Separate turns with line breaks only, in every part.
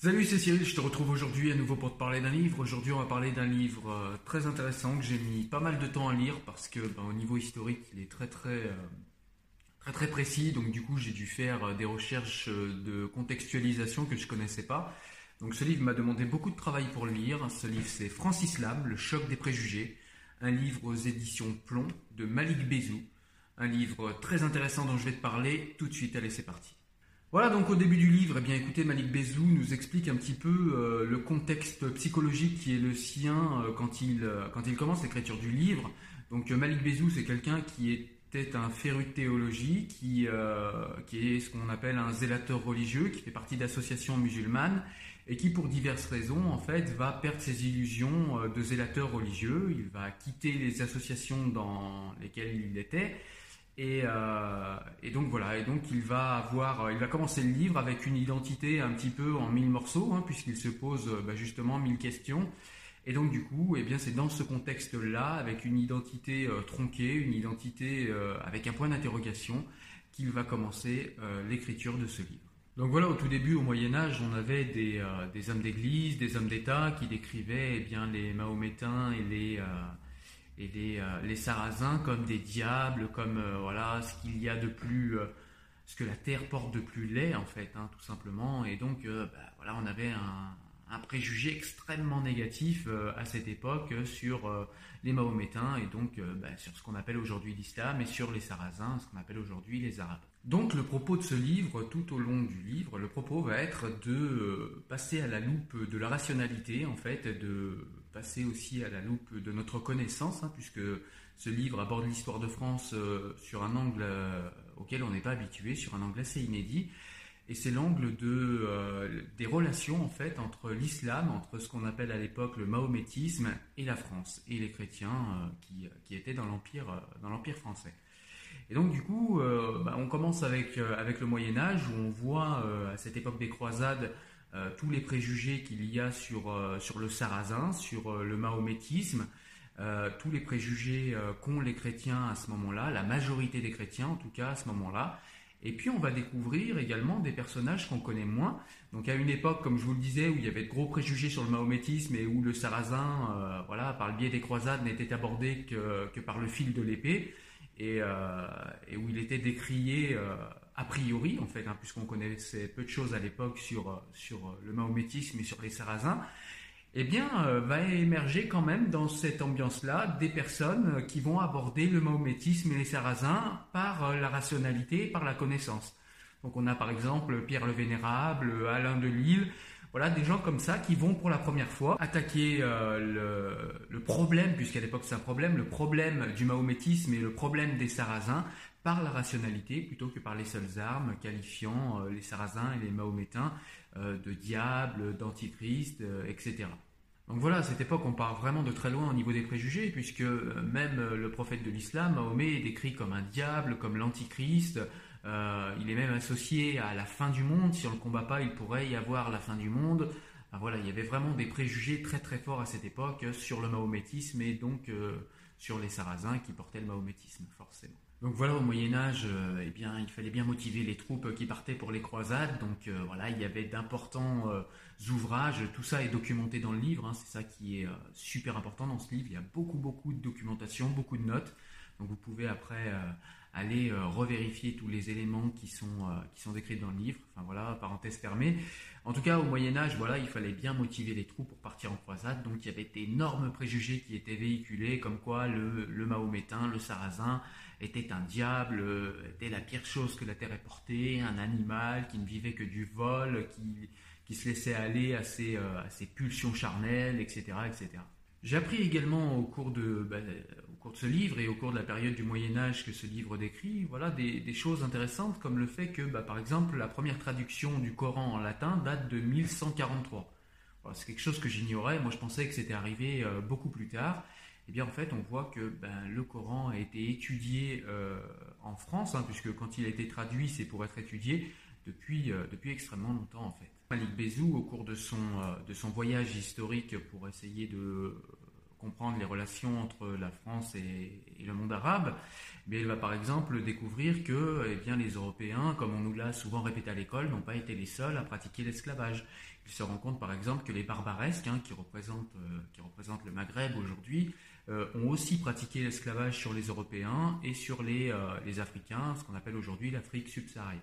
Salut, c'est Cyril, je te retrouve aujourd'hui à nouveau pour te parler d'un livre. Aujourd'hui, on va parler d'un livre euh, très intéressant que j'ai mis pas mal de temps à lire parce que ben, au niveau historique, il est très très euh, très très précis. Donc du coup, j'ai dû faire euh, des recherches de contextualisation que je connaissais pas. Donc ce livre m'a demandé beaucoup de travail pour le lire. Ce livre, c'est Francis Lam, Le choc des préjugés, un livre aux éditions Plomb de Malik Bezou. Un livre très intéressant dont je vais te parler tout de suite. Allez, c'est parti. Voilà, donc au début du livre, eh bien, écoutez, Malik Bezou nous explique un petit peu euh, le contexte psychologique qui est le sien euh, quand, il, euh, quand il commence l'écriture du livre. Donc Malik Bezou, c'est quelqu'un qui était un féru de théologie, qui, qui est ce qu'on appelle un zélateur religieux, qui fait partie d'associations musulmanes, et qui, pour diverses raisons, en fait, va perdre ses illusions de zélateur religieux. Il va quitter les associations dans lesquelles il était. Et, euh, et donc voilà, et donc il va avoir, euh, il va commencer le livre avec une identité un petit peu en mille morceaux, hein, puisqu'il se pose euh, bah, justement mille questions. Et donc du coup, eh bien c'est dans ce contexte-là, avec une identité tronquée, une identité avec un point d'interrogation, qu'il va commencer l'écriture de ce livre. Donc voilà, au tout début, au Moyen Âge, on avait des, des hommes d'église, des hommes d'État qui décrivaient eh bien les Mahométains et les et les, euh, les Sarrasins comme des diables, comme euh, voilà ce qu'il y a de plus, euh, ce que la terre porte de plus laid en fait, hein, tout simplement. Et donc bah, voilà, on avait un, un préjugé extrêmement négatif euh, à cette époque euh, sur euh, les Mahométains et donc bah, sur ce qu'on appelle aujourd'hui l'islam et sur les Sarrasins, ce qu'on appelle aujourd'hui les Arabes. Donc le propos de ce livre, tout au long du livre, le propos va être de passer à la loupe de la rationalité, en fait, de passer aussi à la loupe de notre connaissance, hein, puisque ce livre aborde l'histoire de France sur un angle auquel on n'est pas habitué, sur un angle assez inédit. Et c'est l'angle euh, des relations en fait entre l'islam, entre ce qu'on appelle à l'époque le mahométisme et la France, et les chrétiens euh, qui, étaient dans l'empire, euh, dans l'empire français. Et donc du coup, bah, on commence avec, avec le Moyen Âge où on voit à cette époque des croisades tous les préjugés qu'il y a sur, sur le sarrasin, sur le mahométisme, tous les préjugés qu'ont les chrétiens à ce moment-là, la majorité des chrétiens en tout cas à ce moment-là. Et puis on va découvrir également des personnages qu'on connaît moins. Donc à une époque, comme je vous le disais, où il y avait de gros préjugés sur le mahométisme et où le sarrasin, euh, voilà, par le biais des croisades, n'était abordé que, que par le fil de l'épée et, euh, où il était décrié euh, a priori, en fait, hein, puisqu'on connaissait peu de choses à l'époque sur, sur le mahométisme et sur les sarrasins, eh bien, euh, va émerger quand même dans cette ambiance-là des personnes euh, qui vont aborder le mahométisme et les sarrasins par euh, la rationalité, par la connaissance. Donc on a par exemple Pierre le Vénérable, Alain de Lille, voilà des gens comme ça qui vont pour la première fois attaquer euh, le, problème, puisqu'à l'époque c'est un problème, le problème du mahométisme et le problème des sarrasins par la rationalité plutôt que par les seules armes, qualifiant euh, les sarrasins et les mahométains de diable, d'antichrist, etc. Donc voilà, à cette époque, on part vraiment de très loin au niveau des préjugés, puisque même le prophète de l'islam, Mahomet, est décrit comme un diable, comme l'antichrist. Il est même associé à la fin du monde. Si on ne le combat pas, il pourrait y avoir la fin du monde. voilà, il y avait vraiment des préjugés très très forts à cette époque sur le mahométisme et donc sur les sarrasins qui portaient le mahométisme, forcément. Donc voilà, au Moyen Âge, euh, eh bien, il fallait bien motiver les troupes qui partaient pour les croisades. Donc euh, voilà, il y avait d'importants euh, ouvrages. Tout ça est documenté dans le livre. Hein. c'est ça qui est super important dans ce livre. Il y a beaucoup, beaucoup de documentation, beaucoup de notes. Donc vous pouvez après aller revérifier tous les éléments qui sont, qui sont décrits dans le livre. Enfin voilà, parenthèse fermée. En tout cas, au Moyen Âge, voilà, il fallait bien motiver les troupes pour partir en croisade. Donc il y avait d'énormes préjugés qui étaient véhiculés, comme quoi le, le mahométain, le sarrasin, était un diable, était la pire chose que la terre ait portée, un animal qui ne vivait que du vol, qui, qui se laissait aller à ses, euh, pulsions charnelles, etc. etc. J'ai appris également au cours, de, bah, cours de ce livre et au cours de la période du Moyen Âge que ce livre décrit, voilà, des, choses intéressantes comme le fait que, bah, par exemple, la première traduction du Coran en latin date de 1143. c'est quelque chose que j'ignorais, moi je pensais que c'était arrivé euh, beaucoup plus tard eh bien en fait on voit que ben, le Coran a été étudié euh, en France, hein, puisque quand il a été traduit c'est pour être étudié depuis, euh, extrêmement longtemps en fait. Malik Bezou, au cours de son voyage historique pour essayer de comprendre les relations entre la France et, le monde arabe, mais il va par exemple découvrir que eh bien, les Européens, comme on nous l'a souvent répété à l'école, n'ont pas été les seuls à pratiquer l'esclavage. Il se rend compte par exemple que les barbaresques, hein, qui, représentent, qui représentent le Maghreb aujourd'hui, euh, ont aussi pratiqué l'esclavage sur les Européens et sur les, euh, les Africains, ce qu'on appelle aujourd'hui l'Afrique subsaharienne.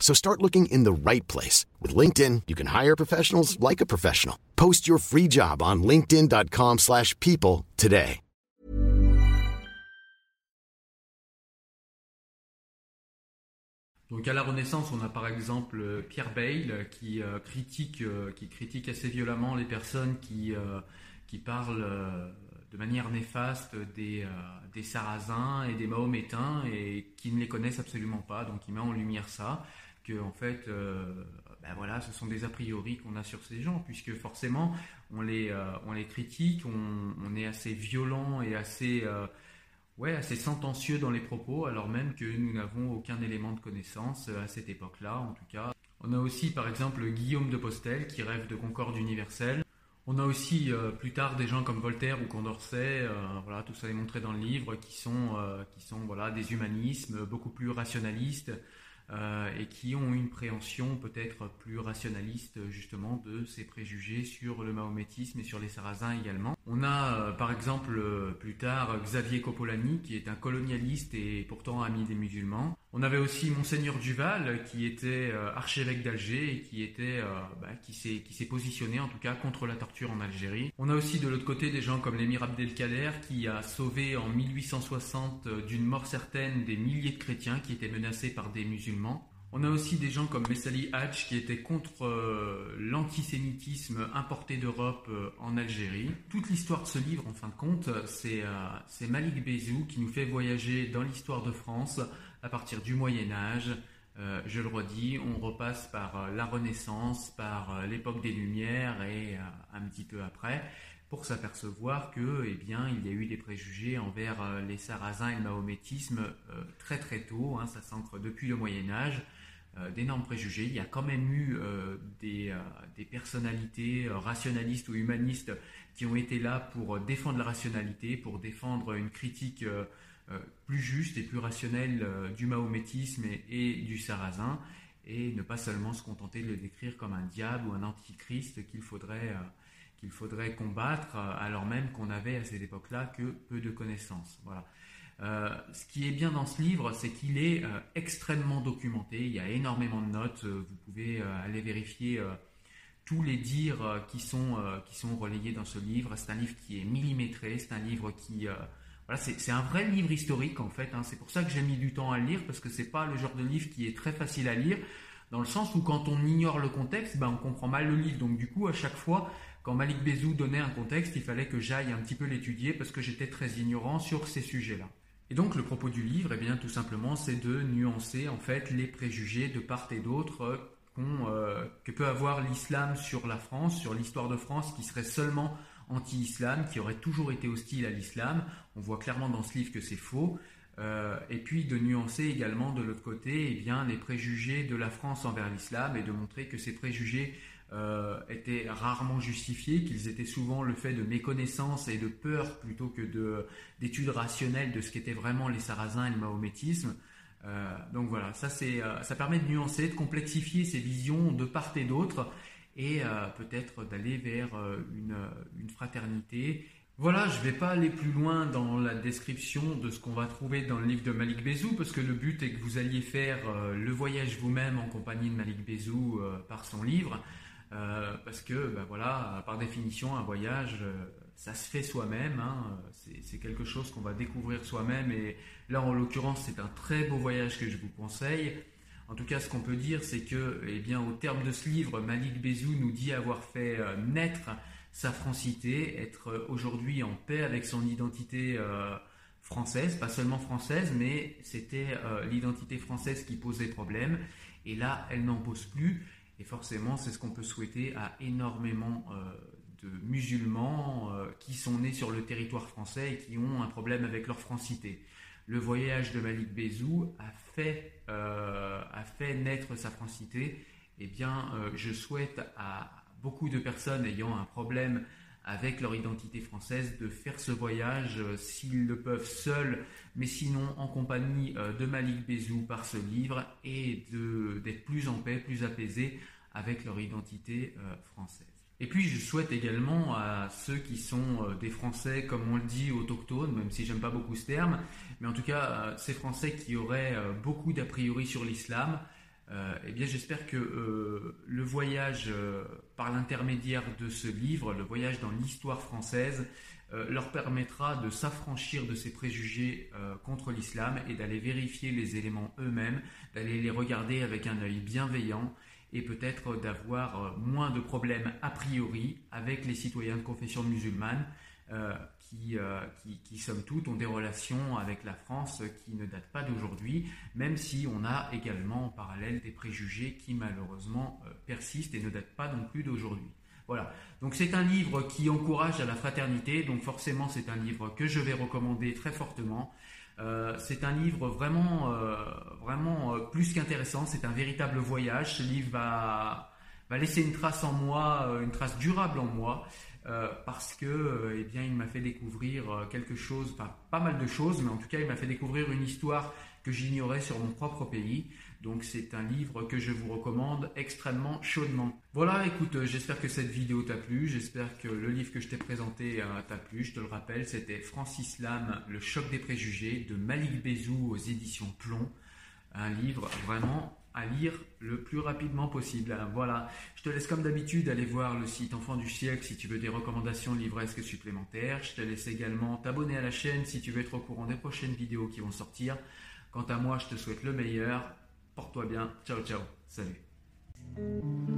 So start looking in the right place. With LinkedIn, you can hire professionals like a professional. Post your free job on linkedin.com slash people today.
Donc à la Renaissance, on a par exemple Pierre Bayle qui, euh, critique, euh, qui critique assez violemment les personnes qui, euh, qui parlent de manière néfaste des, des Sarrasins et des Mahométains et qui ne les connaissent absolument pas. Donc il met en lumière ça, en fait, ben voilà, ce sont des a priori qu'on a sur ces gens, puisque forcément on les, on les critique, on, est assez violent et assez ouais, assez sentencieux dans les propos, alors même que nous n'avons aucun élément de connaissance euh, à cette époque-là, en tout cas. On a aussi, par exemple, Guillaume de Postel qui rêve de concorde universelle. On a aussi euh, plus tard des gens comme Voltaire ou Condorcet, euh, voilà, tout ça est montré dans le livre, qui sont, qui sont voilà, des humanismes beaucoup plus rationalistes, euh, et qui ont une préhension peut-être plus rationaliste justement de ces préjugés sur le mahométisme et sur les sarrasins également. On a euh, par exemple euh, plus tard Xavier Coppolani qui est un colonialiste et pourtant ami des musulmans. On avait aussi Monseigneur Duval qui était archevêque d'Alger et qui était bah, qui s'est qui s'est positionné en tout cas contre la torture en Algérie. On a aussi de l'autre côté des gens comme l'émir Abdelkader qui a sauvé en 1860 d'une mort certaine des milliers de chrétiens qui étaient menacés par des musulmans on a aussi des gens comme Messali Hatch qui étaient contre euh, l'antisémitisme importé d'Europe euh, en Algérie. Toute l'histoire de ce livre, en fin de compte, c'est euh, Malik Bezou qui nous fait voyager dans l'histoire de France à partir du Moyen Âge. je le redis, on repasse par la Renaissance, par l'époque des Lumières et un petit peu après pour s'apercevoir que, eh bien, il y a eu des préjugés envers les Sarrasins et le mahométisme très très tôt. Hein, ça s'ancre depuis le Moyen Âge. D'énormes préjugés. Il y a quand même eu des, des, personnalités rationalistes ou humanistes qui ont été là pour défendre la rationalité, pour défendre une critique plus juste et plus rationnelle du mahométisme et, du sarrasin, et ne pas seulement se contenter de le décrire comme un diable ou un antichrist qu'il faudrait qu'il faudrait combattre, euh, alors même qu'on avait à cette époque-là que peu de connaissances. Voilà. Euh, ce qui est bien dans ce livre, c'est qu'il est, euh, extrêmement documenté. Il y a énormément de notes. vous pouvez aller vérifier tous les dires qui sont qui sont relayés dans ce livre. C'est un livre qui est millimétré. C'est un livre qui voilà, c'est un vrai livre historique en fait. Hein. C'est pour ça que j'ai mis du temps à le lire parce que c'est pas le genre de livre qui est très facile à lire dans le sens où quand on ignore le contexte, ben on comprend mal le livre. Donc du coup, à chaque fois, quand Malik Bezou donnait un contexte, il fallait que j'aille un petit peu l'étudier parce que j'étais très ignorant sur ces sujets-là. Et donc le propos du livre, eh bien tout simplement, c'est de nuancer en fait les préjugés de part et d'autre euh, que peut avoir l'islam sur la France, sur l'histoire de France, qui serait seulement anti-islam, qui aurait toujours été hostile à l'islam. On voit clairement dans ce livre que c'est faux. Euh, et puis de nuancer également de l'autre côté eh les préjugés de la France envers l'islam et de montrer que ces préjugés euh, étaient rarement justifiés, qu'ils étaient souvent le fait de méconnaissance et de peur plutôt que d'études rationnelles de ce qu'étaient vraiment les sarrasins et le mahométisme. Euh, donc voilà, ça, euh, ça permet de nuancer, de complexifier ces visions de part et d'autre et peut-être d'aller vers une, une, fraternité. Voilà, je ne vais pas aller plus loin dans la description de ce qu'on va trouver dans le livre de Malik Bezou, parce que le but est que vous alliez faire le voyage vous-même en compagnie de Malik Bezou par son livre. Euh, parce que, ben voilà, par définition, un voyage, euh, ça se fait soi-même. Hein, c'est quelque chose qu'on va découvrir soi-même. Et là, en l'occurrence, c'est un très beau voyage que je vous conseille. En tout cas, ce qu'on peut dire, c'est que, eh bien, au terme de ce livre, Malik Bezou nous dit avoir fait euh, naître sa francité, être aujourd'hui en paix avec son identité française, pas seulement française, mais c'était l'identité française qui posait problème. Et là, elle n'en pose plus. Et forcément, c'est ce qu'on peut souhaiter à énormément euh, de musulmans euh, qui sont nés sur le territoire français et qui ont un problème avec leur francité. Le voyage de Malik Bezou euh, a fait naître sa francité. Eh bien, je souhaite à beaucoup de personnes ayant un problème avec leur identité française de faire ce voyage s'ils le peuvent seuls, mais sinon en compagnie de Malik Bezou par ce livre et d'être plus en paix, plus apaisés avec leur identité française. Et puis je souhaite également à ceux qui sont des Français, comme on le dit, autochtones, même si j'aime pas beaucoup ce terme, mais en tout cas ces Français qui auraient beaucoup d'a priori sur l'islam, euh, eh bien, j'espère que euh, le voyage euh, par l'intermédiaire de ce livre, le voyage dans l'histoire française, leur permettra de s'affranchir de ces préjugés contre l'islam et d'aller vérifier les éléments eux-mêmes, d'aller les regarder avec un œil bienveillant et peut-être d'avoir moins de problèmes a priori avec les citoyens de confession musulmane euh, qui, qui, somme toute, ont des relations avec la France qui ne datent pas d'aujourd'hui, même si on a également en parallèle des préjugés qui malheureusement euh, persistent et ne datent pas non plus d'aujourd'hui. Voilà. Donc c'est un livre qui encourage à la fraternité, donc forcément c'est un livre que je vais recommander très fortement. Euh, c'est un livre vraiment, vraiment plus qu'intéressant. C'est un véritable voyage. Ce livre va, va laisser une trace en moi, une trace durable en moi. Euh, parce que euh, eh bien, il m'a fait découvrir euh, quelque chose, pas mal de choses, mais en tout cas il m'a fait découvrir une histoire que j'ignorais sur mon propre pays. Donc c'est un livre que je vous recommande extrêmement chaudement. Voilà, écoute, j'espère que cette vidéo t'a plu, j'espère que le livre que je t'ai présenté t'a plu. Je te le rappelle, c'était Francis Lam, Le choc des préjugés de Malik Bezou aux éditions Plomb. Un livre vraiment à lire le plus rapidement possible. Voilà, je te laisse comme d'habitude aller voir le site Enfant du siècle si tu veux des recommandations livresques supplémentaires. Je te laisse également t'abonner à la chaîne si tu veux être au courant des prochaines vidéos qui vont sortir. Quant à moi, je te souhaite le meilleur. Porte-toi bien. Ciao, ciao. Salut.